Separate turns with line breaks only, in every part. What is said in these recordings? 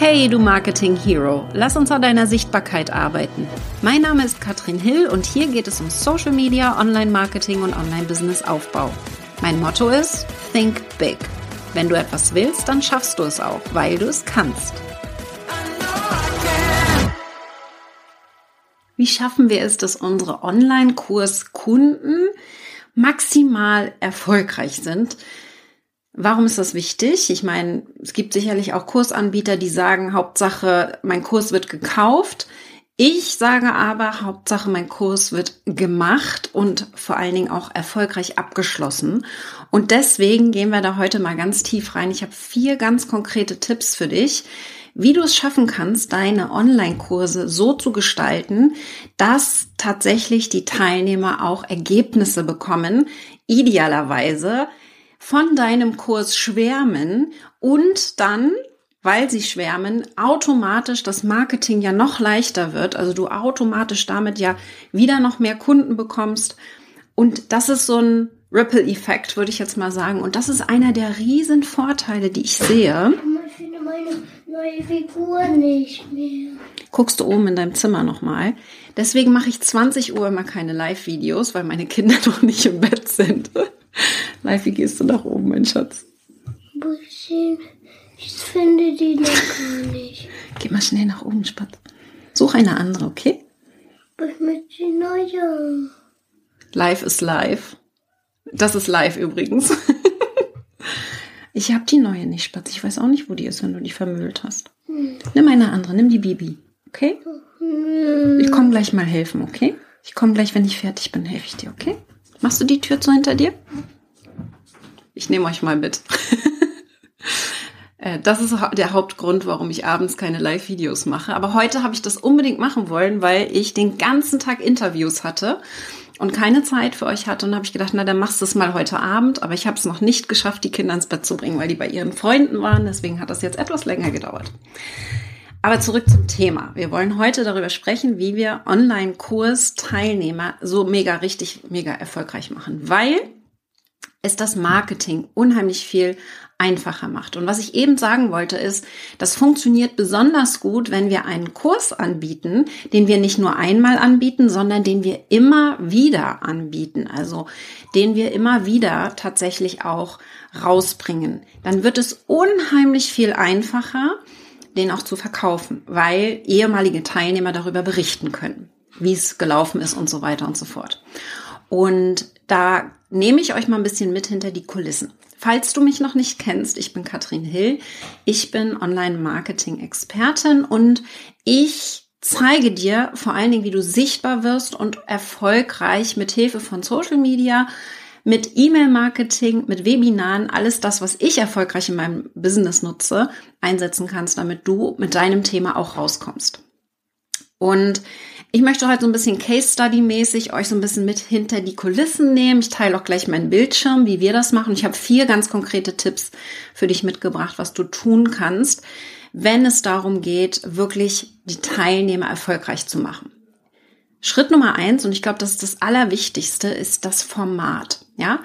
Hey, du Marketing Hero, lass uns an deiner Sichtbarkeit arbeiten. Mein Name ist Katrin Hill und hier geht es um Social Media, Online Marketing und Online Business Aufbau. Mein Motto ist Think Big. Wenn du etwas willst, dann schaffst du es auch, weil du es kannst. Wie schaffen wir es, dass unsere Online-Kurskunden maximal erfolgreich sind? Warum ist das wichtig? Ich meine, es gibt sicherlich auch Kursanbieter, die sagen, Hauptsache, mein Kurs wird gekauft. Ich sage aber, Hauptsache, mein Kurs wird gemacht und vor allen Dingen auch erfolgreich abgeschlossen. Und deswegen gehen wir da heute mal ganz tief rein. Ich habe vier ganz konkrete Tipps für dich, wie du es schaffen kannst, deine Online-Kurse so zu gestalten, dass tatsächlich die Teilnehmer auch Ergebnisse bekommen, idealerweise von deinem Kurs schwärmen und dann, weil sie schwärmen, automatisch das Marketing ja noch leichter wird, also du automatisch damit ja wieder noch mehr Kunden bekommst. Und das ist so ein Ripple-Effekt, würde ich jetzt mal sagen. Und das ist einer der riesen Vorteile, die ich sehe.
Ich finde meine neue Figur nicht mehr.
Guckst du oben in deinem Zimmer nochmal. Deswegen mache ich 20 Uhr immer keine Live-Videos, weil meine Kinder noch nicht im Bett sind. Live, wie gehst du nach oben, mein Schatz?
Ich finde die noch gar nicht.
Geh mal schnell nach oben, Spatz. Such eine andere, okay?
Ich möchte die neue.
Live ist live. Das ist live übrigens. Ich habe die neue nicht, Spatz. Ich weiß auch nicht, wo die ist, wenn du die vermüllt hast. Nimm eine andere, nimm die Bibi, okay? Ich komme gleich mal helfen, okay? Ich komme gleich, wenn ich fertig bin, helfe ich dir, okay? Machst du die Tür zu hinter dir? Ich nehme euch mal mit. Äh, das ist der Hauptgrund, warum ich abends keine Live-Videos mache. Aber heute habe ich das unbedingt machen wollen, weil ich den ganzen Tag Interviews hatte und keine Zeit für euch hatte. Und habe ich gedacht, na, dann machst du es mal heute Abend. Aber ich habe es noch nicht geschafft, die Kinder ins Bett zu bringen, weil die bei ihren Freunden waren. Deswegen hat das jetzt etwas länger gedauert. Aber zurück zum Thema. Wir wollen heute darüber sprechen, wie wir Online-Kurs-Teilnehmer so mega richtig, mega erfolgreich machen, weil es das Marketing unheimlich viel einfacher macht. Und was ich eben sagen wollte ist, das funktioniert besonders gut, wenn wir einen Kurs anbieten, den wir nicht nur einmal anbieten, sondern den wir immer wieder anbieten. Also den wir immer wieder tatsächlich auch rausbringen. Dann wird es unheimlich viel einfacher, den auch zu verkaufen, weil ehemalige Teilnehmer darüber berichten können, wie es gelaufen ist und so weiter und so fort. Und da nehme ich euch mal ein bisschen mit hinter die Kulissen. Falls du mich noch nicht kennst, ich bin Katrin Hill. Ich bin Online-Marketing-Expertin und ich zeige dir vor allen Dingen, wie du sichtbar wirst und erfolgreich mit Hilfe von Social Media, mit E-Mail-Marketing, mit Webinaren, alles das, was ich erfolgreich in meinem Business nutze, einsetzen kannst, damit du mit deinem Thema auch rauskommst. Und ich möchte heute so ein bisschen Case Study mäßig euch so ein bisschen mit hinter die Kulissen nehmen. Ich teile auch gleich meinen Bildschirm, wie wir das machen. Ich habe vier ganz konkrete Tipps für dich mitgebracht, was du tun kannst, wenn es darum geht, wirklich die Teilnehmer erfolgreich zu machen. Schritt Nummer eins, und ich glaube, das ist das Allerwichtigste, ist das Format. Ja,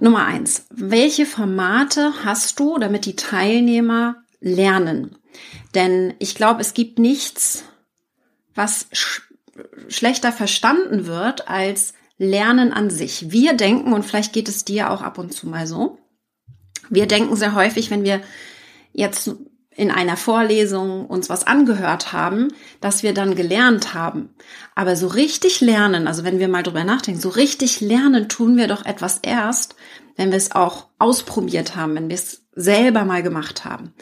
Nummer eins. Welche Formate hast du, damit die Teilnehmer lernen? Denn ich glaube, es gibt nichts, was sch schlechter verstanden wird als Lernen an sich. Wir denken, und vielleicht geht es dir auch ab und zu mal so, wir denken sehr häufig, wenn wir jetzt in einer Vorlesung uns was angehört haben, dass wir dann gelernt haben. Aber so richtig lernen, also wenn wir mal drüber nachdenken, so richtig lernen tun wir doch etwas erst, wenn wir es auch ausprobiert haben, wenn wir es selber mal gemacht haben.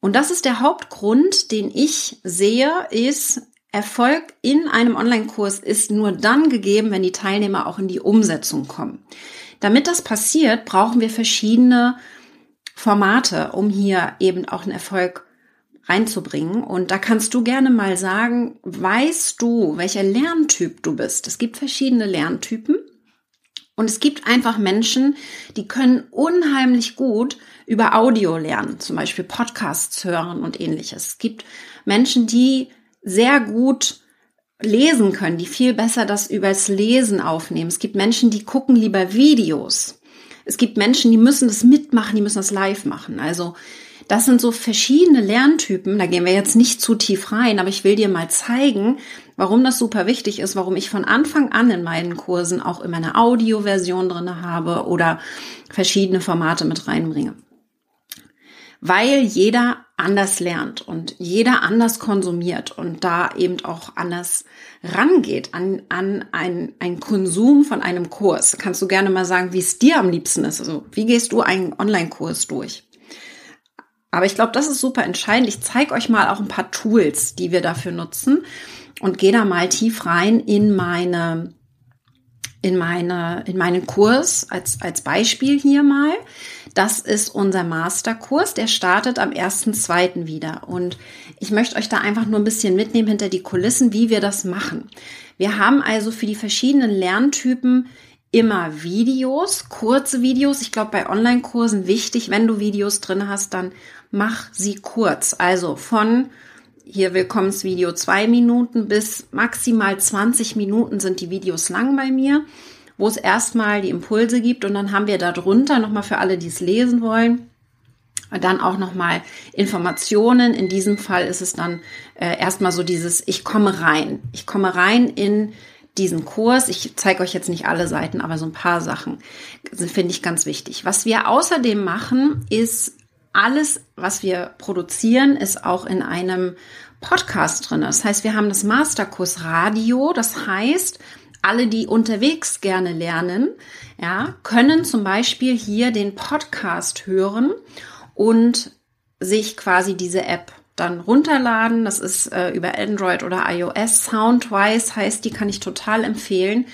Und das ist der Hauptgrund, den ich sehe, ist, Erfolg in einem Online-Kurs ist nur dann gegeben, wenn die Teilnehmer auch in die Umsetzung kommen. Damit das passiert, brauchen wir verschiedene Formate, um hier eben auch einen Erfolg reinzubringen. Und da kannst du gerne mal sagen, weißt du, welcher Lerntyp du bist? Es gibt verschiedene Lerntypen. Und es gibt einfach Menschen, die können unheimlich gut über Audio lernen, zum Beispiel Podcasts hören und ähnliches. Es gibt Menschen, die sehr gut lesen können, die viel besser das übers Lesen aufnehmen. Es gibt Menschen, die gucken lieber Videos. Es gibt Menschen, die müssen das mitmachen, die müssen das live machen. Also das sind so verschiedene Lerntypen. Da gehen wir jetzt nicht zu tief rein, aber ich will dir mal zeigen, warum das super wichtig ist, warum ich von Anfang an in meinen Kursen auch immer eine Audioversion drinne habe oder verschiedene Formate mit reinbringe. Weil jeder anders lernt und jeder anders konsumiert und da eben auch anders rangeht an, an ein, ein Konsum von einem Kurs. Kannst du gerne mal sagen, wie es dir am liebsten ist? Also wie gehst du einen Online-Kurs durch? Aber ich glaube, das ist super entscheidend. Ich zeige euch mal auch ein paar Tools, die wir dafür nutzen und gehe da mal tief rein in meine in meine in meinen Kurs als als Beispiel hier mal. Das ist unser Masterkurs, der startet am 1.2. wieder und ich möchte euch da einfach nur ein bisschen mitnehmen hinter die Kulissen, wie wir das machen. Wir haben also für die verschiedenen Lerntypen immer Videos, kurze Videos. Ich glaube, bei Online-Kursen wichtig, wenn du Videos drin hast, dann mach sie kurz. Also von hier Willkommensvideo zwei Minuten bis maximal 20 Minuten sind die Videos lang bei mir, wo es erstmal die Impulse gibt und dann haben wir darunter nochmal für alle, die es lesen wollen, dann auch nochmal Informationen. In diesem Fall ist es dann äh, erstmal so dieses, ich komme rein. Ich komme rein in diesen Kurs. Ich zeige euch jetzt nicht alle Seiten, aber so ein paar Sachen finde ich ganz wichtig. Was wir außerdem machen, ist alles, was wir produzieren, ist auch in einem Podcast drin. Das heißt, wir haben das Masterkurs Radio. Das heißt, alle, die unterwegs gerne lernen, ja, können zum Beispiel hier den Podcast hören und sich quasi diese App dann runterladen. Das ist äh, über Android oder iOS. Soundwise heißt, die kann ich total empfehlen.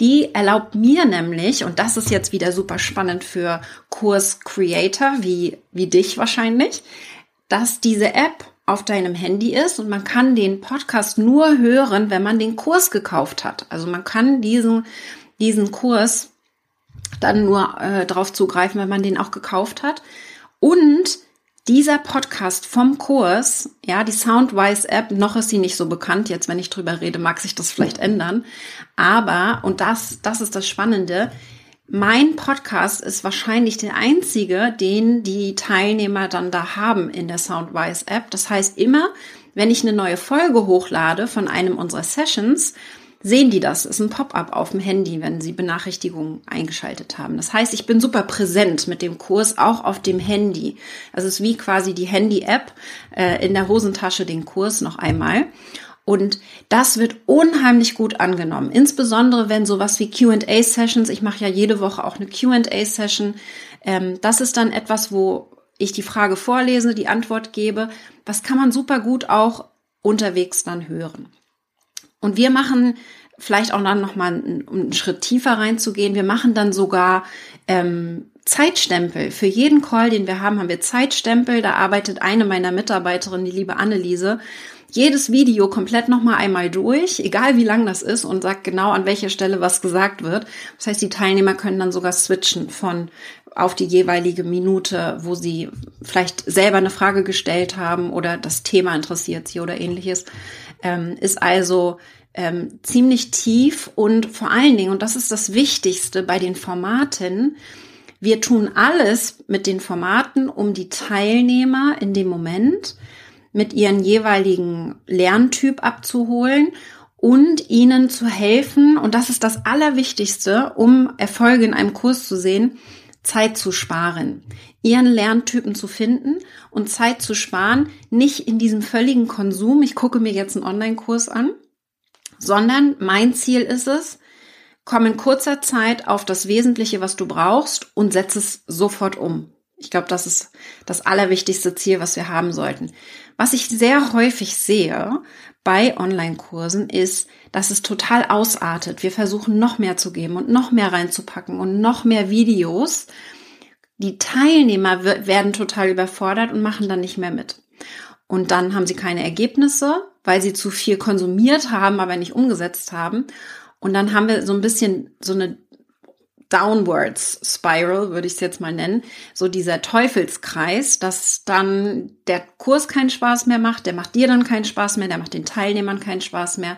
Die erlaubt mir nämlich, und das ist jetzt wieder super spannend für Kurs-Creator wie, wie dich wahrscheinlich, dass diese App auf deinem Handy ist und man kann den Podcast nur hören, wenn man den Kurs gekauft hat. Also man kann diesen, diesen Kurs dann nur äh, drauf zugreifen, wenn man den auch gekauft hat. Und dieser Podcast vom Kurs, ja, die Soundwise App, noch ist sie nicht so bekannt. Jetzt, wenn ich drüber rede, mag sich das vielleicht ändern. Aber, und das, das ist das Spannende, mein Podcast ist wahrscheinlich der einzige, den die Teilnehmer dann da haben in der Soundwise App. Das heißt, immer, wenn ich eine neue Folge hochlade von einem unserer Sessions, sehen die das. ist ein Pop-up auf dem Handy, wenn sie Benachrichtigungen eingeschaltet haben. Das heißt, ich bin super präsent mit dem Kurs auch auf dem Handy. Also es ist wie quasi die Handy-App äh, in der Hosentasche den Kurs noch einmal. Und das wird unheimlich gut angenommen. Insbesondere wenn sowas wie QA-Sessions, ich mache ja jede Woche auch eine QA-Session, ähm, das ist dann etwas, wo ich die Frage vorlese, die Antwort gebe. Das kann man super gut auch unterwegs dann hören. Und wir machen vielleicht auch dann nochmal einen, einen Schritt tiefer reinzugehen. Wir machen dann sogar ähm, Zeitstempel. Für jeden Call, den wir haben, haben wir Zeitstempel. Da arbeitet eine meiner Mitarbeiterinnen, die liebe Anneliese, jedes Video komplett nochmal einmal durch, egal wie lang das ist, und sagt genau, an welcher Stelle was gesagt wird. Das heißt, die Teilnehmer können dann sogar switchen von auf die jeweilige Minute, wo sie vielleicht selber eine Frage gestellt haben oder das Thema interessiert sie oder ähnliches ähm, ist also ähm, ziemlich tief und vor allen Dingen, und das ist das Wichtigste bei den Formaten, wir tun alles mit den Formaten, um die Teilnehmer in dem Moment mit ihren jeweiligen Lerntyp abzuholen und ihnen zu helfen, und das ist das Allerwichtigste, um Erfolge in einem Kurs zu sehen, Zeit zu sparen, ihren Lerntypen zu finden und Zeit zu sparen, nicht in diesem völligen Konsum, ich gucke mir jetzt einen Online-Kurs an, sondern mein Ziel ist es, komm in kurzer Zeit auf das Wesentliche, was du brauchst und setz es sofort um. Ich glaube, das ist das allerwichtigste Ziel, was wir haben sollten. Was ich sehr häufig sehe bei Online-Kursen ist, dass es total ausartet. Wir versuchen noch mehr zu geben und noch mehr reinzupacken und noch mehr Videos. Die Teilnehmer werden total überfordert und machen dann nicht mehr mit. Und dann haben sie keine Ergebnisse, weil sie zu viel konsumiert haben, aber nicht umgesetzt haben. Und dann haben wir so ein bisschen so eine Downwards Spiral, würde ich es jetzt mal nennen, so dieser Teufelskreis, dass dann der Kurs keinen Spaß mehr macht, der macht dir dann keinen Spaß mehr, der macht den Teilnehmern keinen Spaß mehr.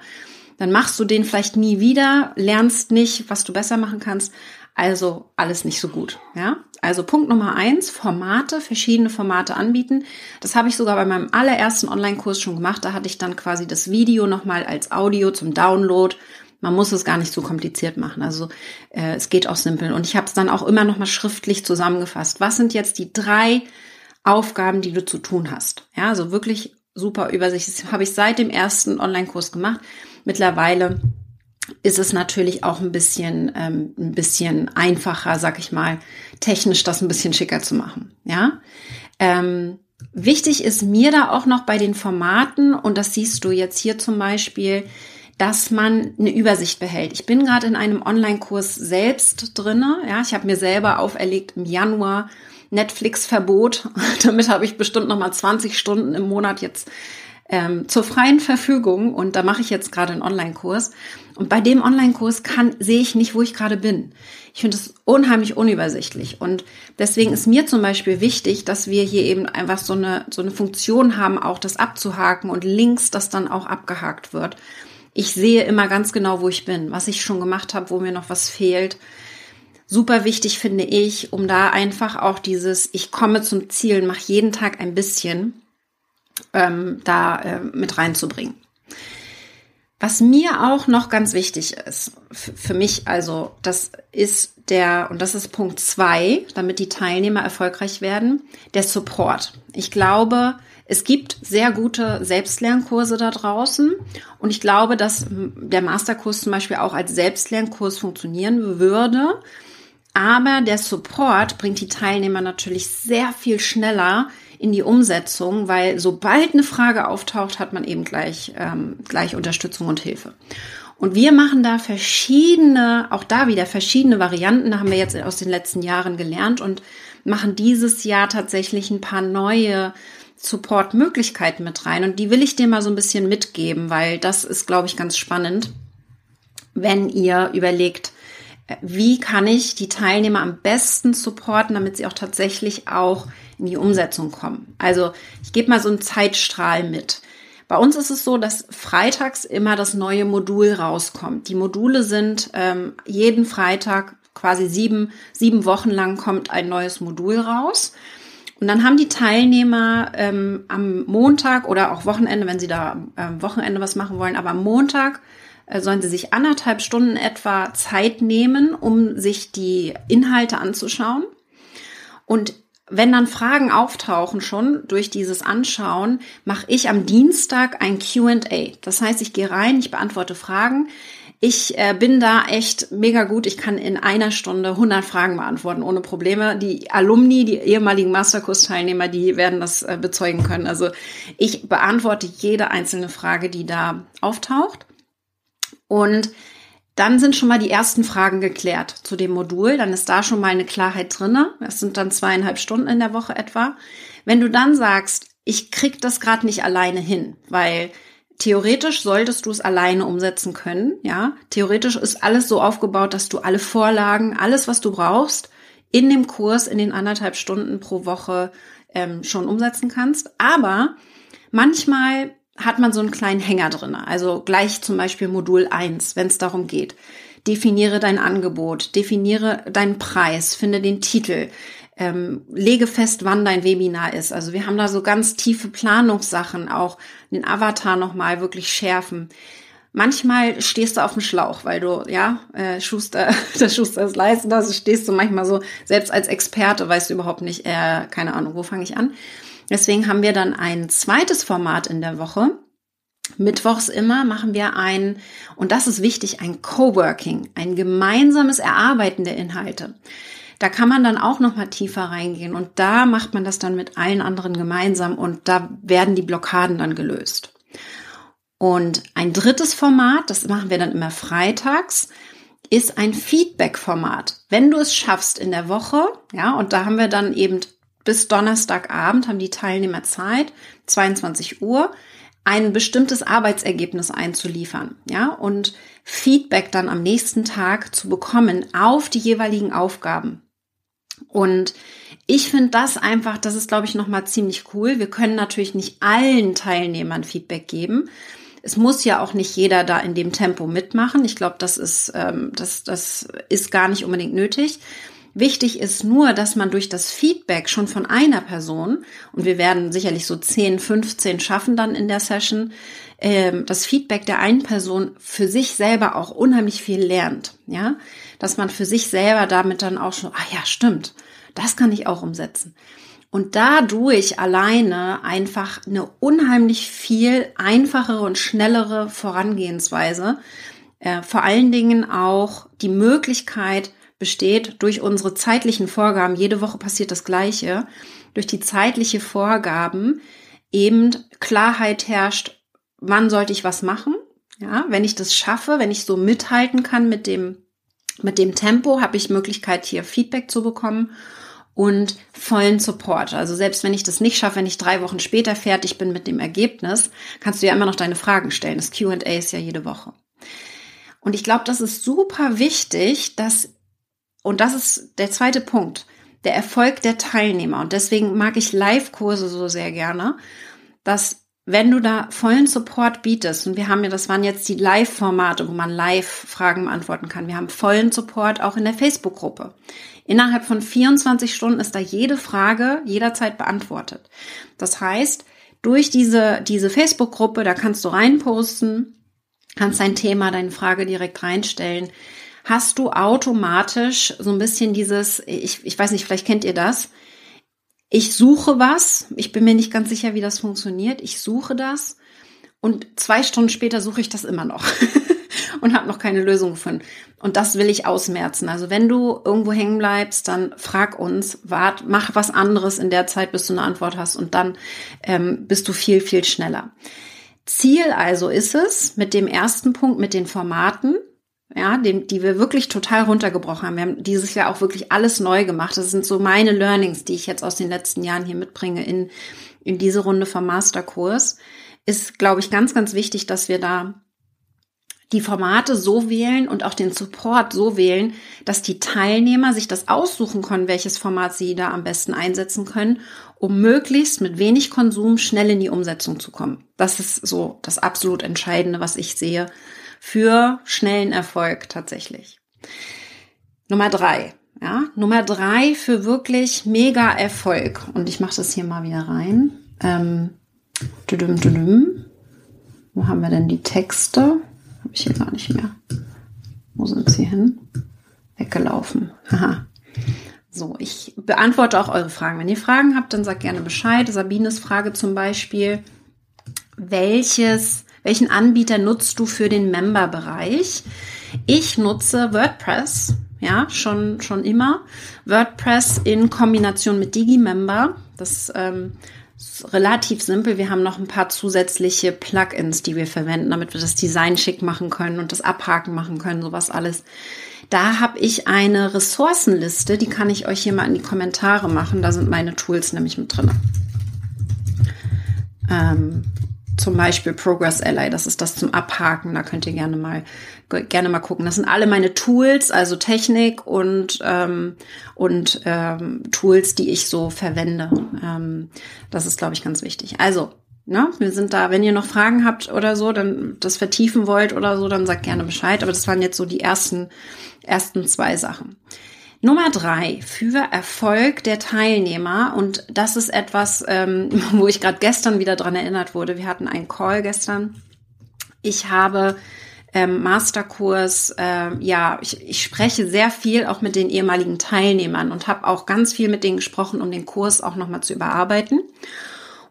Dann machst du den vielleicht nie wieder, lernst nicht, was du besser machen kannst, Also alles nicht so gut, ja. Also Punkt Nummer eins, Formate, verschiedene Formate anbieten. Das habe ich sogar bei meinem allerersten Online-Kurs schon gemacht. Da hatte ich dann quasi das Video nochmal als Audio zum Download. Man muss es gar nicht so kompliziert machen. Also äh, es geht auch simpel. Und ich habe es dann auch immer nochmal schriftlich zusammengefasst. Was sind jetzt die drei Aufgaben, die du zu tun hast? Ja, also wirklich super Übersicht. Das habe ich seit dem ersten Online-Kurs gemacht. Mittlerweile ist es natürlich auch ein bisschen, ähm, ein bisschen einfacher, sag ich mal, technisch das ein bisschen schicker zu machen. Ja. Ähm, wichtig ist mir da auch noch bei den Formaten, und das siehst du jetzt hier zum Beispiel, dass man eine Übersicht behält. Ich bin gerade in einem Online-Kurs selbst drinne. Ja, ich habe mir selber auferlegt im Januar Netflix-Verbot. Damit habe ich bestimmt noch mal 20 Stunden im Monat jetzt ähm, zur freien Verfügung und da mache ich jetzt gerade einen Online-Kurs. Und bei dem Online-Kurs kann sehe ich nicht, wo ich gerade bin. Ich finde es unheimlich unübersichtlich und deswegen ist mir zum Beispiel wichtig, dass wir hier eben einfach so eine so eine Funktion haben, auch das abzuhaken und links das dann auch abgehakt wird. Ich sehe immer ganz genau, wo ich bin, was ich schon gemacht habe, wo mir noch was fehlt. Super wichtig finde ich, um da einfach auch dieses Ich komme zum Ziel, mache jeden Tag ein bisschen ähm, da äh, mit reinzubringen. Was mir auch noch ganz wichtig ist, für mich also, das ist der, und das ist Punkt zwei, damit die Teilnehmer erfolgreich werden, der Support. Ich glaube, es gibt sehr gute Selbstlernkurse da draußen und ich glaube, dass der Masterkurs zum Beispiel auch als Selbstlernkurs funktionieren würde. Aber der Support bringt die Teilnehmer natürlich sehr viel schneller in die Umsetzung, weil sobald eine Frage auftaucht, hat man eben gleich, ähm, gleich Unterstützung und Hilfe. Und wir machen da verschiedene, auch da wieder verschiedene Varianten, da haben wir jetzt aus den letzten Jahren gelernt und machen dieses Jahr tatsächlich ein paar neue Support-Möglichkeiten mit rein. Und die will ich dir mal so ein bisschen mitgeben, weil das ist, glaube ich, ganz spannend, wenn ihr überlegt, wie kann ich die Teilnehmer am besten supporten, damit sie auch tatsächlich auch in die Umsetzung kommen. Also ich gebe mal so einen Zeitstrahl mit. Bei uns ist es so, dass freitags immer das neue Modul rauskommt. Die Module sind ähm, jeden Freitag quasi sieben, sieben Wochen lang kommt ein neues Modul raus. Und dann haben die Teilnehmer ähm, am Montag oder auch Wochenende, wenn sie da ähm, Wochenende was machen wollen, aber am Montag äh, sollen sie sich anderthalb Stunden etwa Zeit nehmen, um sich die Inhalte anzuschauen. Und wenn dann Fragen auftauchen schon durch dieses Anschauen, mache ich am Dienstag ein QA. Das heißt, ich gehe rein, ich beantworte Fragen. Ich äh, bin da echt mega gut. Ich kann in einer Stunde 100 Fragen beantworten ohne Probleme. Die Alumni, die ehemaligen Masterkurs-Teilnehmer, die werden das äh, bezeugen können. Also ich beantworte jede einzelne Frage, die da auftaucht. Und dann sind schon mal die ersten Fragen geklärt zu dem Modul. Dann ist da schon mal eine Klarheit drinne. Das sind dann zweieinhalb Stunden in der Woche etwa. Wenn du dann sagst, ich krieg das gerade nicht alleine hin, weil theoretisch solltest du es alleine umsetzen können. Ja, theoretisch ist alles so aufgebaut, dass du alle Vorlagen, alles, was du brauchst, in dem Kurs in den anderthalb Stunden pro Woche ähm, schon umsetzen kannst. Aber manchmal hat man so einen kleinen Hänger drin. Also gleich zum Beispiel Modul 1, wenn es darum geht. Definiere dein Angebot, definiere deinen Preis, finde den Titel, ähm, lege fest, wann dein Webinar ist. Also wir haben da so ganz tiefe Planungssachen, auch den Avatar nochmal wirklich schärfen. Manchmal stehst du auf dem Schlauch, weil du, ja, äh, Schuster, das Schuster ist leisten, also stehst du manchmal so, selbst als Experte weißt du überhaupt nicht, äh, keine Ahnung, wo fange ich an. Deswegen haben wir dann ein zweites Format in der Woche. Mittwochs immer machen wir ein, und das ist wichtig, ein Coworking, ein gemeinsames Erarbeiten der Inhalte. Da kann man dann auch noch mal tiefer reingehen und da macht man das dann mit allen anderen gemeinsam und da werden die Blockaden dann gelöst. Und ein drittes Format, das machen wir dann immer freitags, ist ein Feedback-Format. Wenn du es schaffst in der Woche, ja, und da haben wir dann eben bis Donnerstagabend haben die Teilnehmer Zeit, 22 Uhr, ein bestimmtes Arbeitsergebnis einzuliefern, ja, und Feedback dann am nächsten Tag zu bekommen auf die jeweiligen Aufgaben. Und ich finde das einfach, das ist, glaube ich, nochmal ziemlich cool. Wir können natürlich nicht allen Teilnehmern Feedback geben, es muss ja auch nicht jeder da in dem Tempo mitmachen. Ich glaube, das ist, ähm, das, das ist gar nicht unbedingt nötig. Wichtig ist nur, dass man durch das Feedback schon von einer Person, und wir werden sicherlich so 10, 15 schaffen dann in der Session, ähm, das Feedback der einen Person für sich selber auch unheimlich viel lernt. Ja, dass man für sich selber damit dann auch schon, ah ja, stimmt, das kann ich auch umsetzen. Und dadurch alleine einfach eine unheimlich viel einfachere und schnellere Vorangehensweise, äh, vor allen Dingen auch die Möglichkeit, besteht durch unsere zeitlichen Vorgaben, jede Woche passiert das Gleiche, durch die zeitliche Vorgaben eben Klarheit herrscht, wann sollte ich was machen. Ja, wenn ich das schaffe, wenn ich so mithalten kann mit dem, mit dem Tempo, habe ich Möglichkeit, hier Feedback zu bekommen und vollen Support. Also selbst wenn ich das nicht schaffe, wenn ich drei Wochen später fertig bin mit dem Ergebnis, kannst du ja immer noch deine Fragen stellen. Das Q&A ist ja jede Woche. Und ich glaube, das ist super wichtig, dass und das ist der zweite Punkt, der Erfolg der Teilnehmer. Und deswegen mag ich Live-Kurse so sehr gerne, dass wenn du da vollen Support bietest, und wir haben ja, das waren jetzt die Live-Formate, wo man live Fragen beantworten kann. Wir haben vollen Support auch in der Facebook-Gruppe. Innerhalb von 24 Stunden ist da jede Frage jederzeit beantwortet. Das heißt, durch diese, diese Facebook-Gruppe, da kannst du reinposten, kannst dein Thema, deine Frage direkt reinstellen hast du automatisch so ein bisschen dieses, ich, ich weiß nicht, vielleicht kennt ihr das. Ich suche was, ich bin mir nicht ganz sicher, wie das funktioniert. Ich suche das und zwei Stunden später suche ich das immer noch und habe noch keine Lösung gefunden. Und das will ich ausmerzen. Also wenn du irgendwo hängen bleibst, dann frag uns, wart, mach was anderes in der Zeit, bis du eine Antwort hast und dann ähm, bist du viel, viel schneller. Ziel also ist es mit dem ersten Punkt, mit den Formaten, ja, dem, die wir wirklich total runtergebrochen haben. Wir haben dieses Jahr auch wirklich alles neu gemacht. Das sind so meine Learnings, die ich jetzt aus den letzten Jahren hier mitbringe in, in diese Runde vom Masterkurs. Ist, glaube ich, ganz, ganz wichtig, dass wir da die Formate so wählen und auch den Support so wählen, dass die Teilnehmer sich das aussuchen können, welches Format sie da am besten einsetzen können, um möglichst mit wenig Konsum schnell in die Umsetzung zu kommen. Das ist so das absolut Entscheidende, was ich sehe für schnellen Erfolg tatsächlich. Nummer drei. Ja, Nummer drei für wirklich mega Erfolg. Und ich mache das hier mal wieder rein. Ähm, düdüm, düdüm. Wo haben wir denn die Texte? Habe ich hier gar nicht mehr. Wo sind sie hin? Weggelaufen. Haha. So, ich beantworte auch eure Fragen. Wenn ihr Fragen habt, dann sagt gerne Bescheid. Sabines Frage zum Beispiel. Welches welchen Anbieter nutzt du für den Member-Bereich? Ich nutze WordPress, ja, schon, schon immer. WordPress in Kombination mit Digimember. Das ähm, ist relativ simpel. Wir haben noch ein paar zusätzliche Plugins, die wir verwenden, damit wir das Design schick machen können und das Abhaken machen können, sowas alles. Da habe ich eine Ressourcenliste, die kann ich euch hier mal in die Kommentare machen. Da sind meine Tools nämlich mit drin. Ähm, zum Beispiel Progress Ally, das ist das zum Abhaken. Da könnt ihr gerne mal gerne mal gucken. Das sind alle meine Tools, also Technik und ähm, und ähm, Tools, die ich so verwende. Ähm, das ist, glaube ich, ganz wichtig. Also Ne? Wir sind da, wenn ihr noch Fragen habt oder so, dann das vertiefen wollt oder so, dann sagt gerne Bescheid. Aber das waren jetzt so die ersten, ersten zwei Sachen. Nummer drei, für Erfolg der Teilnehmer. Und das ist etwas, ähm, wo ich gerade gestern wieder dran erinnert wurde. Wir hatten einen Call gestern. Ich habe ähm, Masterkurs, äh, ja, ich, ich spreche sehr viel auch mit den ehemaligen Teilnehmern und habe auch ganz viel mit denen gesprochen, um den Kurs auch nochmal zu überarbeiten.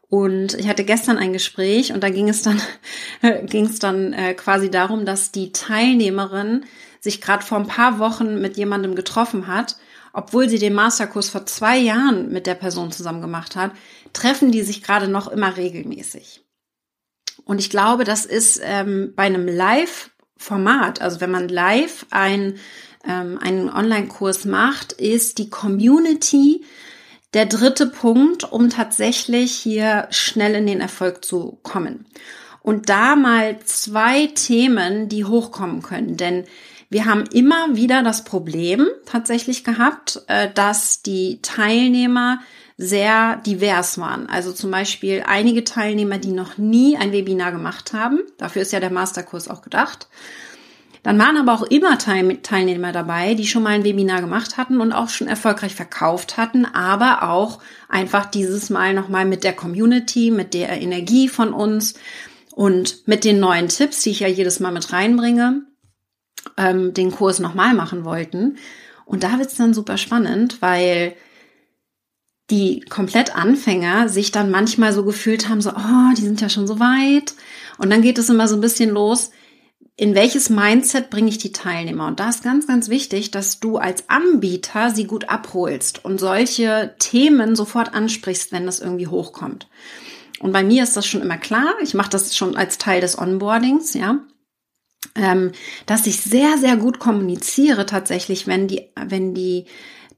Und ich hatte gestern ein Gespräch und da ging es dann, ging es dann äh, quasi darum, dass die Teilnehmerin sich gerade vor ein paar Wochen mit jemandem getroffen hat, obwohl sie den Masterkurs vor zwei Jahren mit der Person zusammen gemacht hat, treffen die sich gerade noch immer regelmäßig. Und ich glaube, das ist ähm, bei einem Live-Format, also wenn man live ein, ähm, einen Online-Kurs macht, ist die Community der dritte Punkt, um tatsächlich hier schnell in den Erfolg zu kommen. Und da mal zwei Themen, die hochkommen können. Denn wir haben immer wieder das Problem tatsächlich gehabt, äh, dass die Teilnehmer sehr divers waren. Also zum Beispiel einige Teilnehmer, die noch nie ein Webinar gemacht haben. Dafür ist ja der Masterkurs auch gedacht. Dann waren aber auch immer Teilnehmer dabei, die schon mal ein Webinar gemacht hatten und auch schon erfolgreich verkauft hatten, aber auch einfach dieses Mal nochmal mit der Community, mit der Energie von uns und mit den neuen Tipps, die ich ja jedes Mal mit reinbringe, ähm, den Kurs nochmal machen wollten. Und da wird's dann super spannend, weil die komplett Anfänger sich dann manchmal so gefühlt haben, so, oh, die sind ja schon so weit. Und dann geht es immer so ein bisschen los, in welches Mindset bringe ich die Teilnehmer? Und da ist ganz, ganz wichtig, dass du als Anbieter sie gut abholst und solche Themen sofort ansprichst, wenn das irgendwie hochkommt. Und bei mir ist das schon immer klar. Ich mache das schon als Teil des Onboardings, ja. Ähm, dass ich sehr, sehr gut kommuniziere tatsächlich, wenn die, wenn die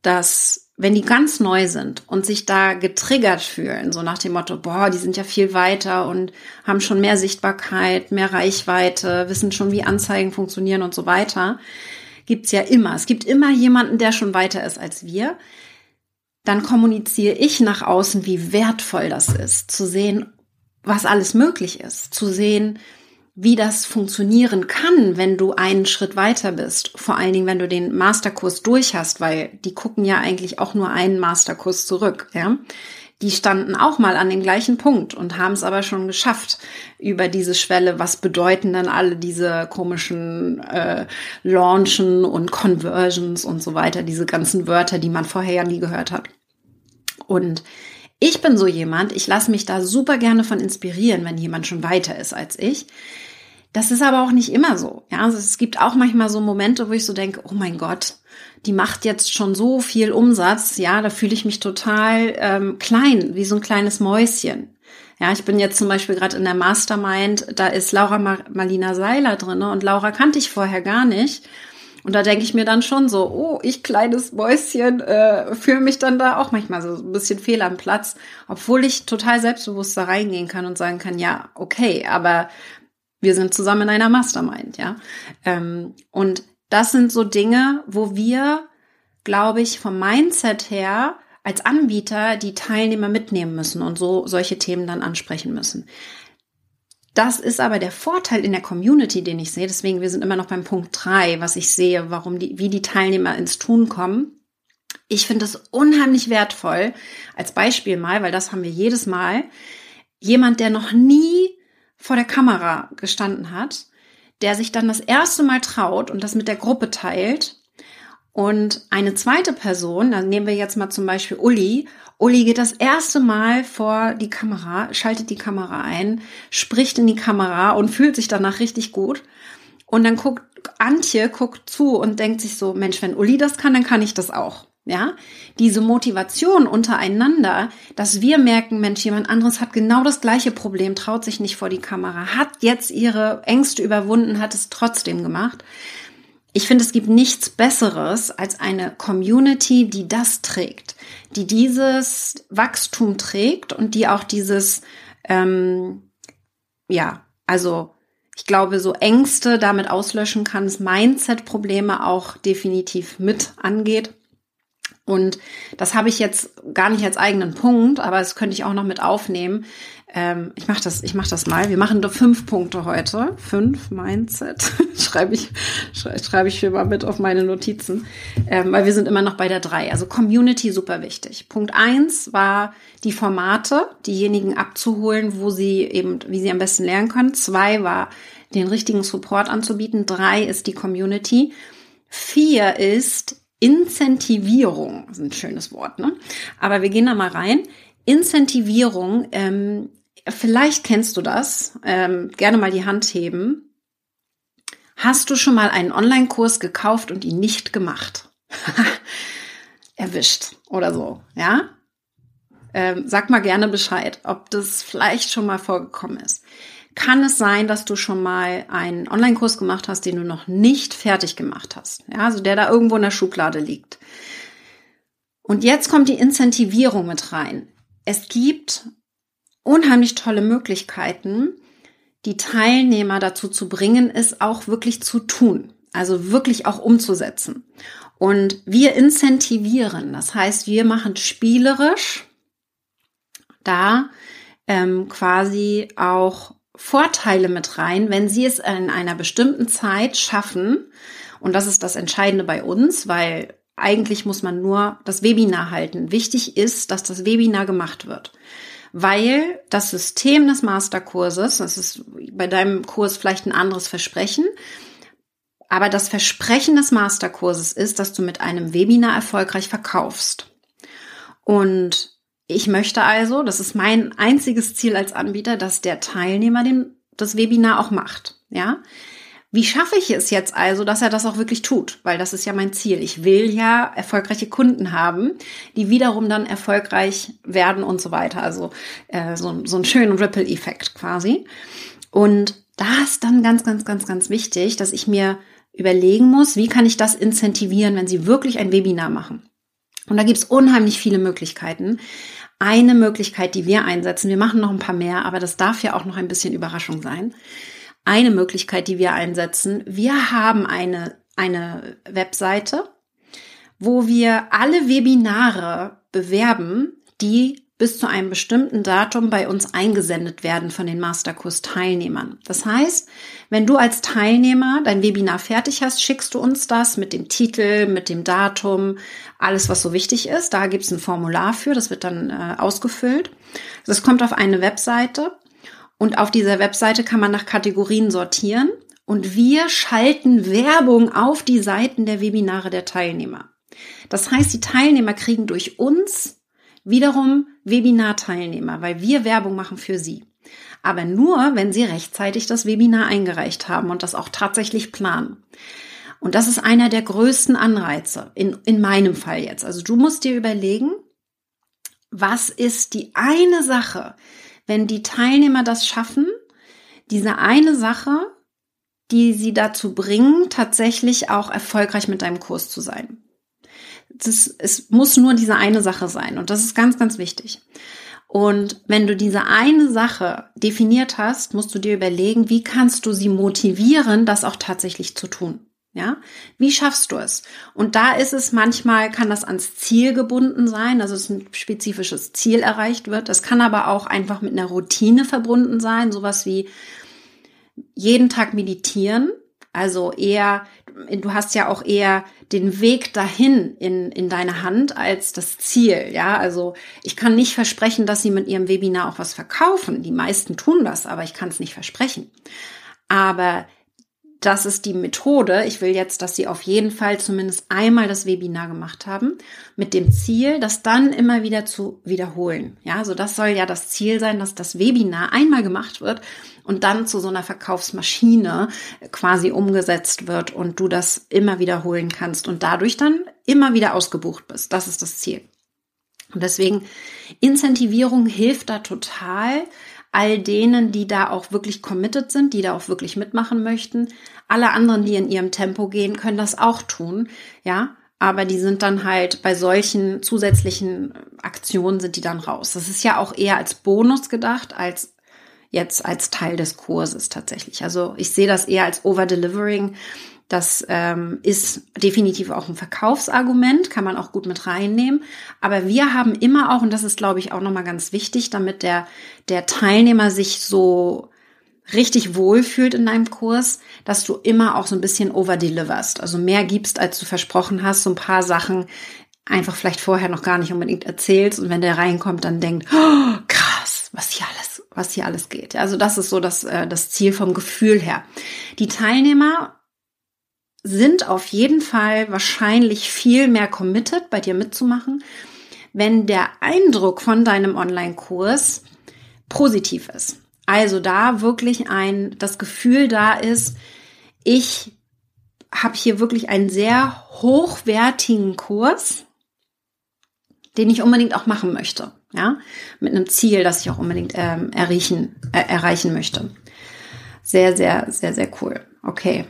das wenn die ganz neu sind und sich da getriggert fühlen, so nach dem Motto, boah, die sind ja viel weiter und haben schon mehr Sichtbarkeit, mehr Reichweite, wissen schon, wie Anzeigen funktionieren und so weiter, gibt's ja immer. Es gibt immer jemanden, der schon weiter ist als wir. Dann kommuniziere ich nach außen, wie wertvoll das ist, zu sehen, was alles möglich ist, zu sehen, wie das funktionieren kann, wenn du einen Schritt weiter bist. Vor allen Dingen, wenn du den Masterkurs durch hast, weil die gucken ja eigentlich auch nur einen Masterkurs zurück, ja. Die standen auch mal an dem gleichen Punkt und haben es aber schon geschafft über diese Schwelle. Was bedeuten dann alle diese komischen äh, Launchen und Conversions und so weiter, diese ganzen Wörter, die man vorher ja nie gehört hat. Und ich bin so jemand, ich lasse mich da super gerne von inspirieren, wenn jemand schon weiter ist als ich. Das ist aber auch nicht immer so. Ja, also es gibt auch manchmal so Momente, wo ich so denke, oh mein Gott, die macht jetzt schon so viel Umsatz. Ja, da fühle ich mich total ähm, klein, wie so ein kleines Mäuschen. Ja, ich bin jetzt zum Beispiel gerade in der Mastermind, da ist Laura Marlina Seiler drinne und Laura kannte ich vorher gar nicht. Und da denke ich mir dann schon so, oh, ich kleines Mäuschen, äh, fühle mich dann da auch manchmal so ein bisschen fehl am Platz, obwohl ich total selbstbewusst da reingehen kann und sagen kann, ja, okay, aber wir sind zusammen in einer Mastermind, ja. Ähm, und das sind so Dinge, wo wir, glaube ich, vom Mindset her als Anbieter die Teilnehmer mitnehmen müssen und so solche Themen dann ansprechen müssen. Das ist aber der Vorteil in der Community, den ich sehe. Deswegen, wir sind immer noch beim Punkt drei, was ich sehe, warum die, wie die Teilnehmer ins Tun kommen. Ich finde es unheimlich wertvoll, als Beispiel mal, weil das haben wir jedes Mal, jemand, der noch nie vor der Kamera gestanden hat, der sich dann das erste Mal traut und das mit der Gruppe teilt. Und eine zweite Person, dann nehmen wir jetzt mal zum Beispiel Uli, Uli geht das erste Mal vor die Kamera, schaltet die Kamera ein, spricht in die Kamera und fühlt sich danach richtig gut. Und dann guckt Antje, guckt zu und denkt sich so, Mensch, wenn Uli das kann, dann kann ich das auch. Ja, diese Motivation untereinander, dass wir merken, Mensch, jemand anderes hat genau das gleiche Problem, traut sich nicht vor die Kamera, hat jetzt ihre Ängste überwunden, hat es trotzdem gemacht. Ich finde, es gibt nichts Besseres als eine Community, die das trägt, die dieses Wachstum trägt und die auch dieses, ähm, ja, also ich glaube, so Ängste damit auslöschen kann, es Mindset-Probleme auch definitiv mit angeht. Und das habe ich jetzt gar nicht als eigenen Punkt, aber das könnte ich auch noch mit aufnehmen. Ähm, ich mache das, ich mache das mal. Wir machen doch fünf Punkte heute. Fünf Mindset schreibe ich, schreibe ich für mal mit auf meine Notizen, ähm, weil wir sind immer noch bei der drei. Also Community super wichtig. Punkt eins war die Formate, diejenigen abzuholen, wo sie eben, wie sie am besten lernen können. Zwei war den richtigen Support anzubieten. Drei ist die Community. Vier ist Incentivierung, ist ein schönes Wort, ne? Aber wir gehen da mal rein. Incentivierung, ähm, vielleicht kennst du das, ähm, gerne mal die Hand heben. Hast du schon mal einen Online-Kurs gekauft und ihn nicht gemacht? Erwischt oder so, ja? Ähm, sag mal gerne Bescheid, ob das vielleicht schon mal vorgekommen ist kann es sein, dass du schon mal einen Online-Kurs gemacht hast, den du noch nicht fertig gemacht hast. Ja, also der da irgendwo in der Schublade liegt. Und jetzt kommt die Incentivierung mit rein. Es gibt unheimlich tolle Möglichkeiten, die Teilnehmer dazu zu bringen, es auch wirklich zu tun. Also wirklich auch umzusetzen. Und wir incentivieren. Das heißt, wir machen spielerisch da ähm, quasi auch Vorteile mit rein, wenn sie es in einer bestimmten Zeit schaffen. Und das ist das Entscheidende bei uns, weil eigentlich muss man nur das Webinar halten. Wichtig ist, dass das Webinar gemacht wird. Weil das System des Masterkurses, das ist bei deinem Kurs vielleicht ein anderes Versprechen, aber das Versprechen des Masterkurses ist, dass du mit einem Webinar erfolgreich verkaufst. Und ich möchte also, das ist mein einziges Ziel als Anbieter, dass der Teilnehmer den, das Webinar auch macht. Ja, wie schaffe ich es jetzt also, dass er das auch wirklich tut? Weil das ist ja mein Ziel. Ich will ja erfolgreiche Kunden haben, die wiederum dann erfolgreich werden und so weiter. Also äh, so, so einen schönen Ripple-Effekt quasi. Und da ist dann ganz, ganz, ganz, ganz wichtig, dass ich mir überlegen muss, wie kann ich das incentivieren, wenn sie wirklich ein Webinar machen. Und da gibt's unheimlich viele Möglichkeiten. Eine Möglichkeit, die wir einsetzen, wir machen noch ein paar mehr, aber das darf ja auch noch ein bisschen Überraschung sein eine Möglichkeit, die wir einsetzen. Wir haben eine, eine Webseite, wo wir alle Webinare bewerben, die bis zu einem bestimmten Datum bei uns eingesendet werden von den Masterkurs-Teilnehmern. Das heißt, wenn du als Teilnehmer dein Webinar fertig hast, schickst du uns das mit dem Titel, mit dem Datum, alles, was so wichtig ist. Da gibt es ein Formular für, das wird dann äh, ausgefüllt. Das kommt auf eine Webseite und auf dieser Webseite kann man nach Kategorien sortieren. Und wir schalten Werbung auf die Seiten der Webinare der Teilnehmer. Das heißt, die Teilnehmer kriegen durch uns wiederum Webinar-Teilnehmer, weil wir Werbung machen für sie. Aber nur, wenn sie rechtzeitig das Webinar eingereicht haben und das auch tatsächlich planen. Und das ist einer der größten Anreize in, in meinem Fall jetzt. Also du musst dir überlegen, was ist die eine Sache, wenn die Teilnehmer das schaffen, diese eine Sache, die sie dazu bringen, tatsächlich auch erfolgreich mit deinem Kurs zu sein. Das, es muss nur diese eine Sache sein und das ist ganz, ganz wichtig. Und wenn du diese eine Sache definiert hast, musst du dir überlegen, wie kannst du sie motivieren, das auch tatsächlich zu tun. Ja, wie schaffst du es? Und da ist es manchmal, kann das ans Ziel gebunden sein, also es ein spezifisches Ziel erreicht wird. Das kann aber auch einfach mit einer Routine verbunden sein, sowas wie jeden Tag meditieren. Also eher, du hast ja auch eher den Weg dahin in, in deine Hand als das Ziel. Ja, also ich kann nicht versprechen, dass sie mit ihrem Webinar auch was verkaufen. Die meisten tun das, aber ich kann es nicht versprechen. Aber das ist die Methode. Ich will jetzt, dass Sie auf jeden Fall zumindest einmal das Webinar gemacht haben, mit dem Ziel, das dann immer wieder zu wiederholen. Ja, also das soll ja das Ziel sein, dass das Webinar einmal gemacht wird und dann zu so einer Verkaufsmaschine quasi umgesetzt wird und du das immer wiederholen kannst und dadurch dann immer wieder ausgebucht bist. Das ist das Ziel. Und deswegen Incentivierung hilft da total all denen, die da auch wirklich committed sind, die da auch wirklich mitmachen möchten. Alle anderen, die in ihrem Tempo gehen, können das auch tun, ja. Aber die sind dann halt bei solchen zusätzlichen Aktionen sind die dann raus. Das ist ja auch eher als Bonus gedacht, als jetzt als Teil des Kurses tatsächlich. Also ich sehe das eher als Overdelivering das ähm, ist definitiv auch ein Verkaufsargument, kann man auch gut mit reinnehmen. Aber wir haben immer auch, und das ist, glaube ich, auch nochmal ganz wichtig, damit der, der Teilnehmer sich so richtig wohlfühlt in deinem Kurs, dass du immer auch so ein bisschen overdeliverst. Also mehr gibst, als du versprochen hast, so ein paar Sachen einfach vielleicht vorher noch gar nicht unbedingt erzählst und wenn der reinkommt, dann denkt, oh, krass, was hier alles, was hier alles geht. Also das ist so das, äh, das Ziel vom Gefühl her. Die Teilnehmer sind auf jeden Fall wahrscheinlich viel mehr committed, bei dir mitzumachen, wenn der Eindruck von deinem Online-Kurs positiv ist. Also da wirklich ein, das Gefühl da ist, ich habe hier wirklich einen sehr hochwertigen Kurs, den ich unbedingt auch machen möchte, ja, mit einem Ziel, das ich auch unbedingt ähm, erreichen, äh, erreichen möchte. Sehr, sehr, sehr, sehr cool. Okay.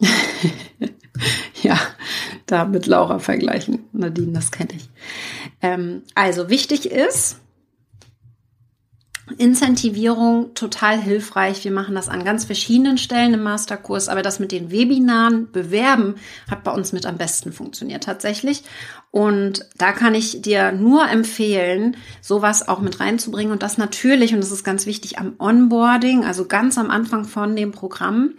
ja, da mit Laura vergleichen. Nadine, das kenne ich. Ähm, also wichtig ist, Incentivierung total hilfreich. Wir machen das an ganz verschiedenen Stellen im Masterkurs, aber das mit den Webinaren bewerben hat bei uns mit am besten funktioniert tatsächlich. Und da kann ich dir nur empfehlen, sowas auch mit reinzubringen und das natürlich, und das ist ganz wichtig, am Onboarding, also ganz am Anfang von dem Programm.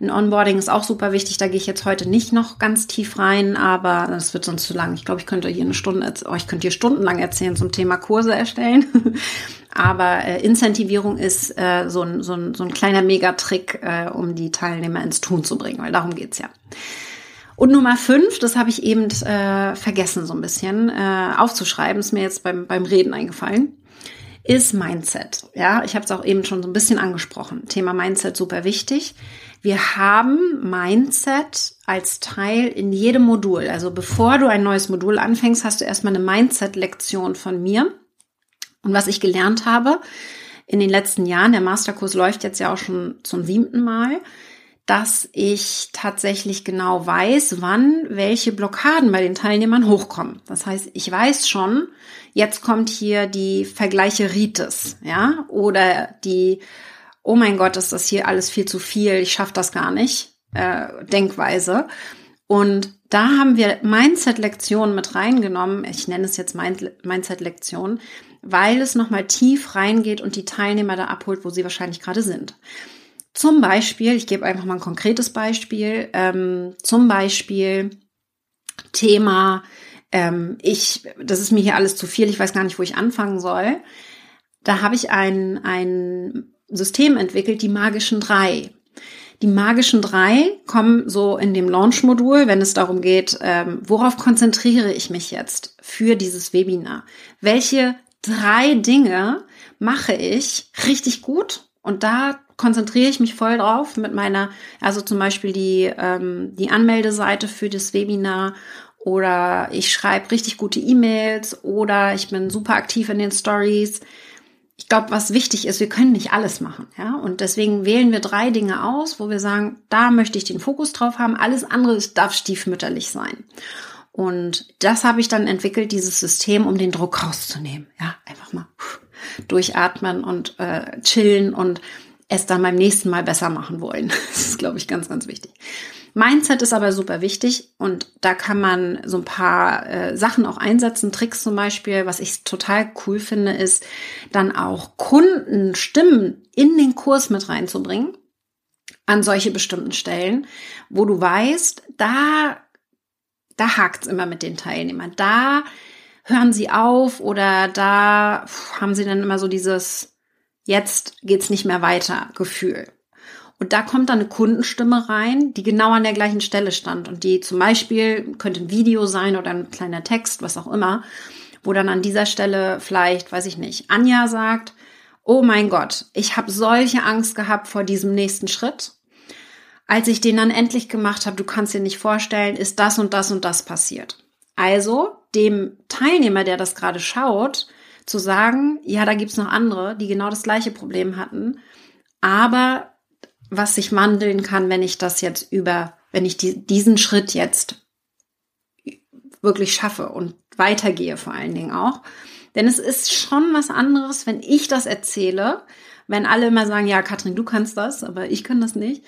Ein Onboarding ist auch super wichtig, da gehe ich jetzt heute nicht noch ganz tief rein, aber das wird sonst zu lang. Ich glaube, ich könnte hier eine Stunde, oh, ich könnte hier stundenlang erzählen zum Thema Kurse erstellen. Aber äh, Incentivierung ist äh, so, ein, so, ein, so ein kleiner Megatrick, äh, um die Teilnehmer ins Tun zu bringen, weil darum geht's ja. Und Nummer fünf, das habe ich eben äh, vergessen so ein bisschen äh, aufzuschreiben, ist mir jetzt beim, beim Reden eingefallen, ist Mindset. Ja, ich habe es auch eben schon so ein bisschen angesprochen. Thema Mindset super wichtig. Wir haben Mindset als Teil in jedem Modul. Also bevor du ein neues Modul anfängst, hast du erstmal eine Mindset-Lektion von mir und was ich gelernt habe in den letzten Jahren, der Masterkurs läuft jetzt ja auch schon zum siebten Mal, dass ich tatsächlich genau weiß, wann welche Blockaden bei den Teilnehmern hochkommen. Das heißt, ich weiß schon, jetzt kommt hier die Vergleiche Rites, ja, oder die, oh mein Gott, ist das hier alles viel zu viel, ich schaffe das gar nicht, äh, Denkweise. Und da haben wir Mindset-Lektionen mit reingenommen. Ich nenne es jetzt Mindset-Lektionen, weil es nochmal tief reingeht und die Teilnehmer da abholt, wo sie wahrscheinlich gerade sind. Zum Beispiel, ich gebe einfach mal ein konkretes Beispiel, ähm, zum Beispiel Thema, ähm, ich, das ist mir hier alles zu viel, ich weiß gar nicht, wo ich anfangen soll. Da habe ich ein, ein System entwickelt, die magischen drei. Die magischen drei kommen so in dem Launch-Modul, wenn es darum geht, ähm, worauf konzentriere ich mich jetzt für dieses Webinar? Welche drei Dinge mache ich richtig gut und da konzentriere ich mich voll drauf mit meiner, also zum Beispiel die, ähm, die Anmeldeseite für das Webinar oder ich schreibe richtig gute E-Mails oder ich bin super aktiv in den Stories. Ich glaube, was wichtig ist, wir können nicht alles machen, ja. Und deswegen wählen wir drei Dinge aus, wo wir sagen, da möchte ich den Fokus drauf haben. Alles andere darf stiefmütterlich sein. Und das habe ich dann entwickelt, dieses System, um den Druck rauszunehmen. Ja, einfach mal durchatmen und äh, chillen und es dann beim nächsten Mal besser machen wollen. Das ist, glaube ich, ganz, ganz wichtig. Mindset ist aber super wichtig und da kann man so ein paar äh, Sachen auch einsetzen. Tricks zum Beispiel, was ich total cool finde, ist dann auch Kundenstimmen in den Kurs mit reinzubringen an solche bestimmten Stellen, wo du weißt, da da hakt's immer mit den Teilnehmern. Da hören sie auf oder da haben sie dann immer so dieses jetzt geht's nicht mehr weiter Gefühl. Und da kommt dann eine Kundenstimme rein, die genau an der gleichen Stelle stand und die zum Beispiel könnte ein Video sein oder ein kleiner Text, was auch immer, wo dann an dieser Stelle vielleicht, weiß ich nicht, Anja sagt, oh mein Gott, ich habe solche Angst gehabt vor diesem nächsten Schritt als ich den dann endlich gemacht habe, du kannst dir nicht vorstellen, ist das und das und das passiert. Also dem Teilnehmer, der das gerade schaut, zu sagen, ja, da gibt's noch andere, die genau das gleiche Problem hatten, aber was sich wandeln kann, wenn ich das jetzt über, wenn ich die, diesen Schritt jetzt wirklich schaffe und weitergehe vor allen Dingen auch. Denn es ist schon was anderes, wenn ich das erzähle, wenn alle immer sagen, ja, Katrin, du kannst das, aber ich kann das nicht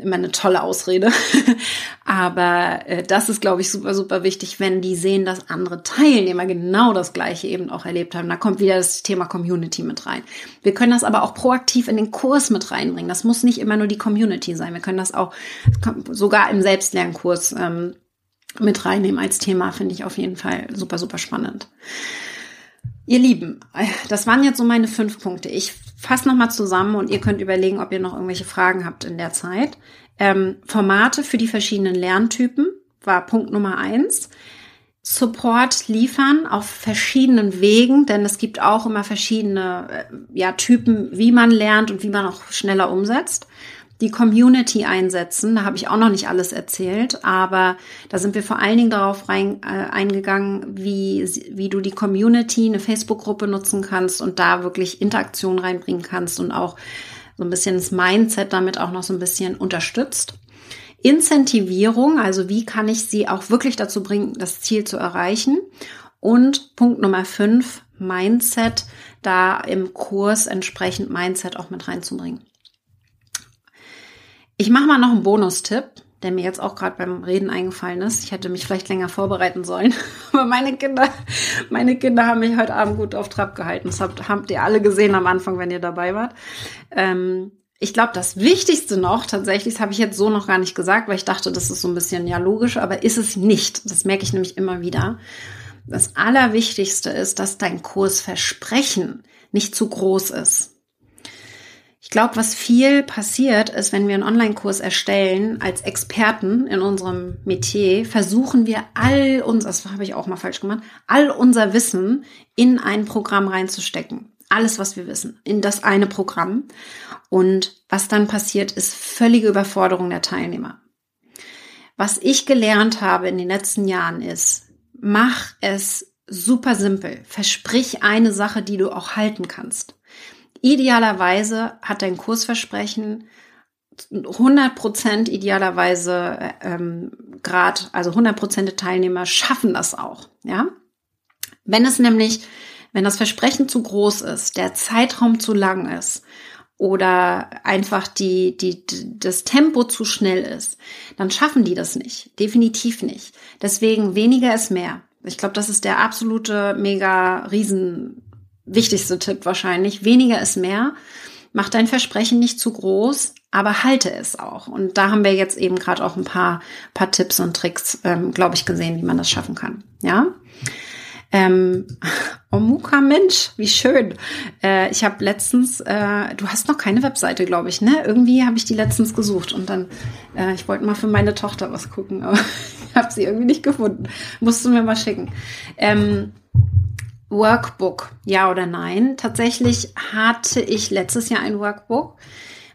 immer eine tolle Ausrede. Aber äh, das ist, glaube ich, super, super wichtig, wenn die sehen, dass andere Teilnehmer genau das Gleiche eben auch erlebt haben. Da kommt wieder das Thema Community mit rein. Wir können das aber auch proaktiv in den Kurs mit reinbringen. Das muss nicht immer nur die Community sein. Wir können das auch sogar im Selbstlernkurs ähm, mit reinnehmen als Thema, finde ich auf jeden Fall super, super spannend. Ihr Lieben, das waren jetzt so meine fünf Punkte. Ich fasse nochmal zusammen und ihr könnt überlegen, ob ihr noch irgendwelche Fragen habt in der Zeit. Ähm, Formate für die verschiedenen Lerntypen war Punkt Nummer eins. Support liefern auf verschiedenen Wegen, denn es gibt auch immer verschiedene äh, ja, Typen, wie man lernt und wie man auch schneller umsetzt die Community einsetzen. Da habe ich auch noch nicht alles erzählt, aber da sind wir vor allen Dingen darauf rein, äh, eingegangen, wie, wie du die Community, eine Facebook-Gruppe nutzen kannst und da wirklich Interaktion reinbringen kannst und auch so ein bisschen das Mindset damit auch noch so ein bisschen unterstützt. Incentivierung, also wie kann ich sie auch wirklich dazu bringen, das Ziel zu erreichen. Und Punkt Nummer fünf, Mindset, da im Kurs entsprechend Mindset auch mit reinzubringen. Ich mache mal noch einen Bonustipp, der mir jetzt auch gerade beim Reden eingefallen ist. Ich hätte mich vielleicht länger vorbereiten sollen, aber meine Kinder, meine Kinder haben mich heute Abend gut auf Trab gehalten. Das habt, habt ihr alle gesehen am Anfang, wenn ihr dabei wart. Ähm, ich glaube, das Wichtigste noch, tatsächlich, das habe ich jetzt so noch gar nicht gesagt, weil ich dachte, das ist so ein bisschen ja logisch, aber ist es nicht. Das merke ich nämlich immer wieder. Das Allerwichtigste ist, dass dein Kursversprechen nicht zu groß ist. Ich glaube, was viel passiert ist, wenn wir einen Online-Kurs erstellen, als Experten in unserem Metier, versuchen wir all uns, das habe ich auch mal falsch gemacht, all unser Wissen in ein Programm reinzustecken alles, was wir wissen, in das eine Programm. Und was dann passiert, ist völlige Überforderung der Teilnehmer. Was ich gelernt habe in den letzten Jahren ist, mach es super simpel. Versprich eine Sache, die du auch halten kannst. Idealerweise hat dein Kursversprechen 100 Prozent idealerweise ähm, Grad, also 100 Prozent der Teilnehmer schaffen das auch, ja. Wenn es nämlich wenn das Versprechen zu groß ist, der Zeitraum zu lang ist oder einfach die, die, das Tempo zu schnell ist, dann schaffen die das nicht. Definitiv nicht. Deswegen weniger ist mehr. Ich glaube, das ist der absolute mega riesen wichtigste Tipp wahrscheinlich. Weniger ist mehr. Mach dein Versprechen nicht zu groß, aber halte es auch. Und da haben wir jetzt eben gerade auch ein paar, paar Tipps und Tricks, ähm, glaube ich, gesehen, wie man das schaffen kann. Ja. Ähm, Omuka Mensch, wie schön. Äh, ich habe letztens, äh, du hast noch keine Webseite, glaube ich, ne? Irgendwie habe ich die letztens gesucht und dann, äh, ich wollte mal für meine Tochter was gucken, aber ich habe sie irgendwie nicht gefunden. Musst du mir mal schicken. Ähm, Workbook, ja oder nein? Tatsächlich hatte ich letztes Jahr ein Workbook.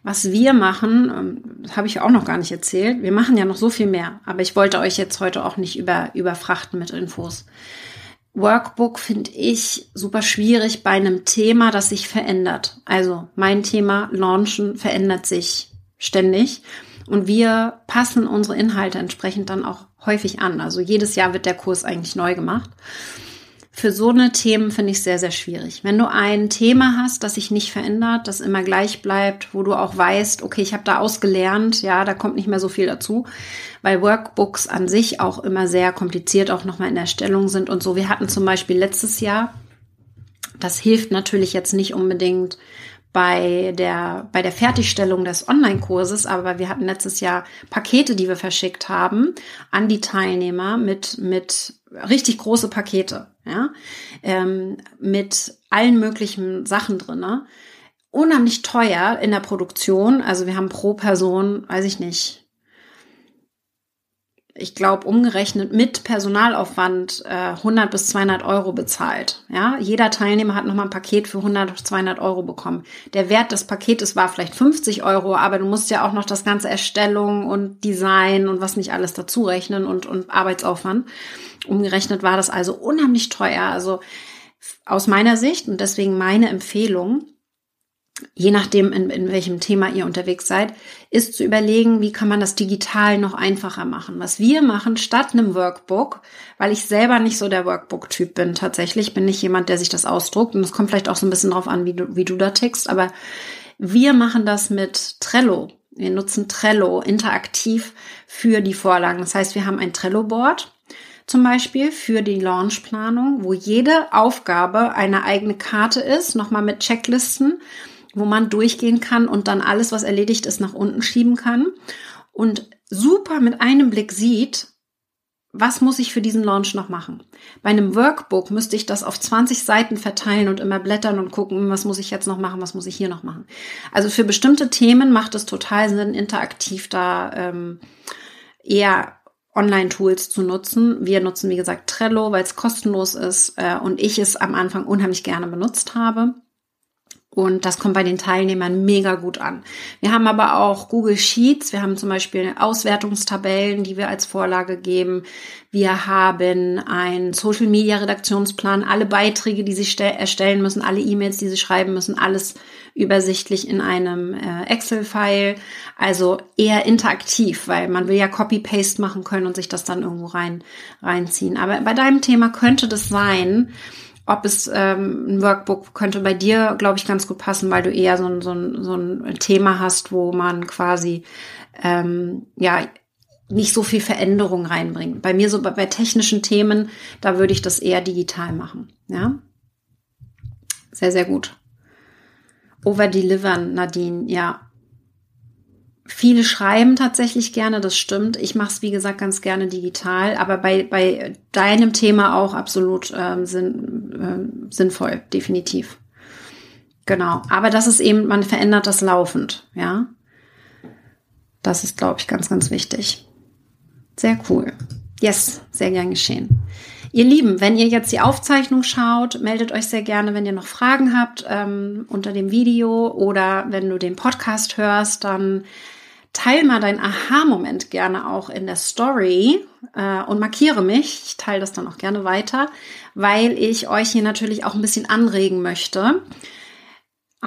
Was wir machen, ähm, habe ich auch noch gar nicht erzählt. Wir machen ja noch so viel mehr, aber ich wollte euch jetzt heute auch nicht über, überfrachten mit Infos. Workbook finde ich super schwierig bei einem Thema, das sich verändert. Also mein Thema Launchen verändert sich ständig und wir passen unsere Inhalte entsprechend dann auch häufig an. Also jedes Jahr wird der Kurs eigentlich neu gemacht für so eine Themen finde ich sehr, sehr schwierig. Wenn du ein Thema hast, das sich nicht verändert, das immer gleich bleibt, wo du auch weißt, okay, ich habe da ausgelernt, ja, da kommt nicht mehr so viel dazu, weil Workbooks an sich auch immer sehr kompliziert auch nochmal in der Stellung sind und so. Wir hatten zum Beispiel letztes Jahr, das hilft natürlich jetzt nicht unbedingt bei der, bei der Fertigstellung des Online-Kurses, aber wir hatten letztes Jahr Pakete, die wir verschickt haben an die Teilnehmer mit, mit richtig große Pakete, ja, ähm, mit allen möglichen Sachen drinne. Unheimlich teuer in der Produktion. Also wir haben pro Person, weiß ich nicht, ich glaube, umgerechnet mit Personalaufwand äh, 100 bis 200 Euro bezahlt. Ja, jeder Teilnehmer hat nochmal ein Paket für 100 bis 200 Euro bekommen. Der Wert des Paketes war vielleicht 50 Euro, aber du musst ja auch noch das ganze Erstellung und Design und was nicht alles dazu rechnen und, und Arbeitsaufwand. Umgerechnet war das also unheimlich teuer. Also aus meiner Sicht und deswegen meine Empfehlung, je nachdem, in, in welchem Thema ihr unterwegs seid, ist zu überlegen, wie kann man das digital noch einfacher machen. Was wir machen statt einem Workbook, weil ich selber nicht so der Workbook-Typ bin, tatsächlich bin ich jemand, der sich das ausdruckt und es kommt vielleicht auch so ein bisschen drauf an, wie du, wie du da tickst, aber wir machen das mit Trello. Wir nutzen Trello interaktiv für die Vorlagen. Das heißt, wir haben ein Trello-Board zum Beispiel für die Launchplanung, wo jede Aufgabe eine eigene Karte ist, nochmal mit Checklisten wo man durchgehen kann und dann alles, was erledigt ist, nach unten schieben kann und super mit einem Blick sieht, was muss ich für diesen Launch noch machen? Bei einem Workbook müsste ich das auf 20 Seiten verteilen und immer blättern und gucken, was muss ich jetzt noch machen, was muss ich hier noch machen. Also für bestimmte Themen macht es total Sinn, interaktiv da ähm, eher Online-Tools zu nutzen. Wir nutzen, wie gesagt, Trello, weil es kostenlos ist äh, und ich es am Anfang unheimlich gerne benutzt habe. Und das kommt bei den Teilnehmern mega gut an. Wir haben aber auch Google Sheets. Wir haben zum Beispiel Auswertungstabellen, die wir als Vorlage geben. Wir haben einen Social Media Redaktionsplan, alle Beiträge, die Sie erstellen müssen, alle E-Mails, die Sie schreiben müssen, alles übersichtlich in einem äh, Excel-File. Also eher interaktiv, weil man will ja Copy-Paste machen können und sich das dann irgendwo rein, reinziehen. Aber bei deinem Thema könnte das sein, ob es ähm, ein Workbook könnte bei dir, glaube ich, ganz gut passen, weil du eher so ein, so ein, so ein Thema hast, wo man quasi ähm, ja nicht so viel Veränderung reinbringt. Bei mir so bei, bei technischen Themen, da würde ich das eher digital machen. Ja, sehr, sehr gut. Overdelivern, Nadine, ja. Viele schreiben tatsächlich gerne, das stimmt. Ich mache es, wie gesagt, ganz gerne digital, aber bei, bei deinem Thema auch absolut ähm, sinn, äh, sinnvoll, definitiv. Genau. Aber das ist eben, man verändert das laufend, ja. Das ist, glaube ich, ganz, ganz wichtig. Sehr cool. Yes, sehr gern geschehen. Ihr Lieben, wenn ihr jetzt die Aufzeichnung schaut, meldet euch sehr gerne, wenn ihr noch Fragen habt ähm, unter dem Video oder wenn du den Podcast hörst, dann teil mal deinen Aha-Moment gerne auch in der Story äh, und markiere mich. Ich teile das dann auch gerne weiter, weil ich euch hier natürlich auch ein bisschen anregen möchte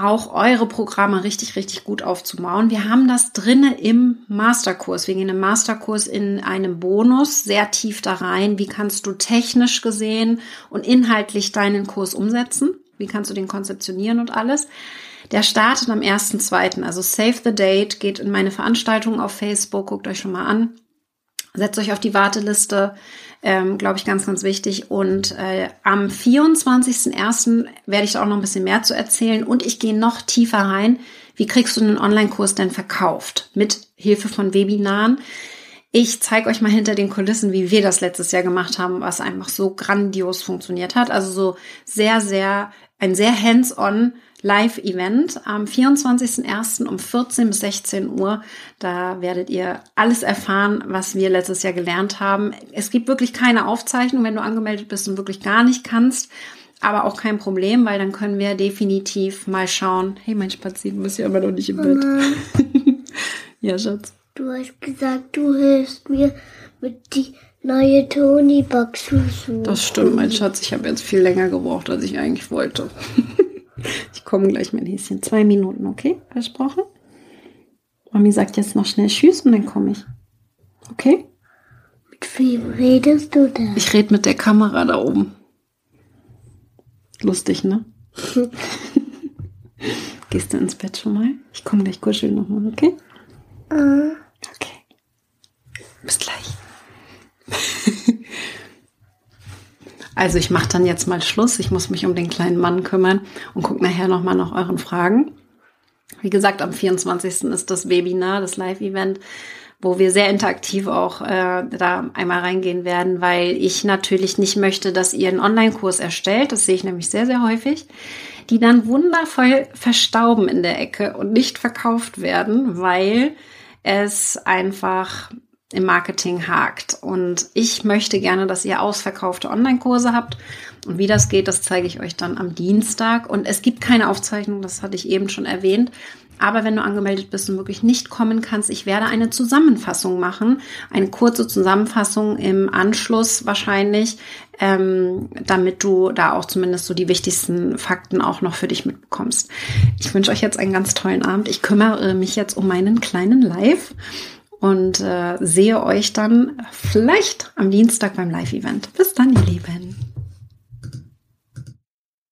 auch eure Programme richtig, richtig gut aufzubauen. Wir haben das drinne im Masterkurs. Wir gehen im Masterkurs in einem Bonus sehr tief da rein. Wie kannst du technisch gesehen und inhaltlich deinen Kurs umsetzen? Wie kannst du den konzeptionieren und alles? Der startet am 1.2. Also save the date, geht in meine Veranstaltung auf Facebook, guckt euch schon mal an. Setzt euch auf die Warteliste ähm, glaube ich, ganz, ganz wichtig. Und äh, am 24.01. werde ich da auch noch ein bisschen mehr zu erzählen und ich gehe noch tiefer rein. Wie kriegst du einen Online-Kurs denn verkauft? Mit Hilfe von Webinaren. Ich zeige euch mal hinter den Kulissen, wie wir das letztes Jahr gemacht haben, was einfach so grandios funktioniert hat. Also so sehr, sehr, ein sehr hands-on Live-Event am 24.01. um 14 bis 16 Uhr. Da werdet ihr alles erfahren, was wir letztes Jahr gelernt haben. Es gibt wirklich keine Aufzeichnung, wenn du angemeldet bist und wirklich gar nicht kannst. Aber auch kein Problem, weil dann können wir definitiv mal schauen. Hey, mein Spazieren ist ja immer noch nicht im Bett. ja, Schatz.
Du hast gesagt, du hilfst mir mit die neue Tony-Box.
Das stimmt, mein Schatz. Ich habe jetzt viel länger gebraucht, als ich eigentlich wollte. Ich komme gleich, mein Häschen. Zwei Minuten, okay? Versprochen? Mami sagt jetzt noch schnell Tschüss und dann komme ich. Okay?
Mit wem redest du da?
Ich rede mit der Kamera da oben. Lustig, ne? Gehst du ins Bett schon mal? Ich komme gleich kuscheln nochmal, okay?
Uh.
Okay. Bis gleich. Also ich mache dann jetzt mal Schluss. Ich muss mich um den kleinen Mann kümmern und gucke nachher nochmal nach euren Fragen. Wie gesagt, am 24. ist das Webinar, das Live-Event, wo wir sehr interaktiv auch äh, da einmal reingehen werden, weil ich natürlich nicht möchte, dass ihr einen Online-Kurs erstellt. Das sehe ich nämlich sehr, sehr häufig die dann wundervoll verstauben in der Ecke und nicht verkauft werden, weil es einfach im Marketing hakt. Und ich möchte gerne, dass ihr ausverkaufte Online-Kurse habt. Und wie das geht, das zeige ich euch dann am Dienstag. Und es gibt keine Aufzeichnung, das hatte ich eben schon erwähnt. Aber wenn du angemeldet bist und wirklich nicht kommen kannst, ich werde eine Zusammenfassung machen, eine kurze Zusammenfassung im Anschluss wahrscheinlich, ähm, damit du da auch zumindest so die wichtigsten Fakten auch noch für dich mitbekommst. Ich wünsche euch jetzt einen ganz tollen Abend. Ich kümmere mich jetzt um meinen kleinen Live und äh, sehe euch dann vielleicht am Dienstag beim Live-Event. Bis dann, ihr Lieben.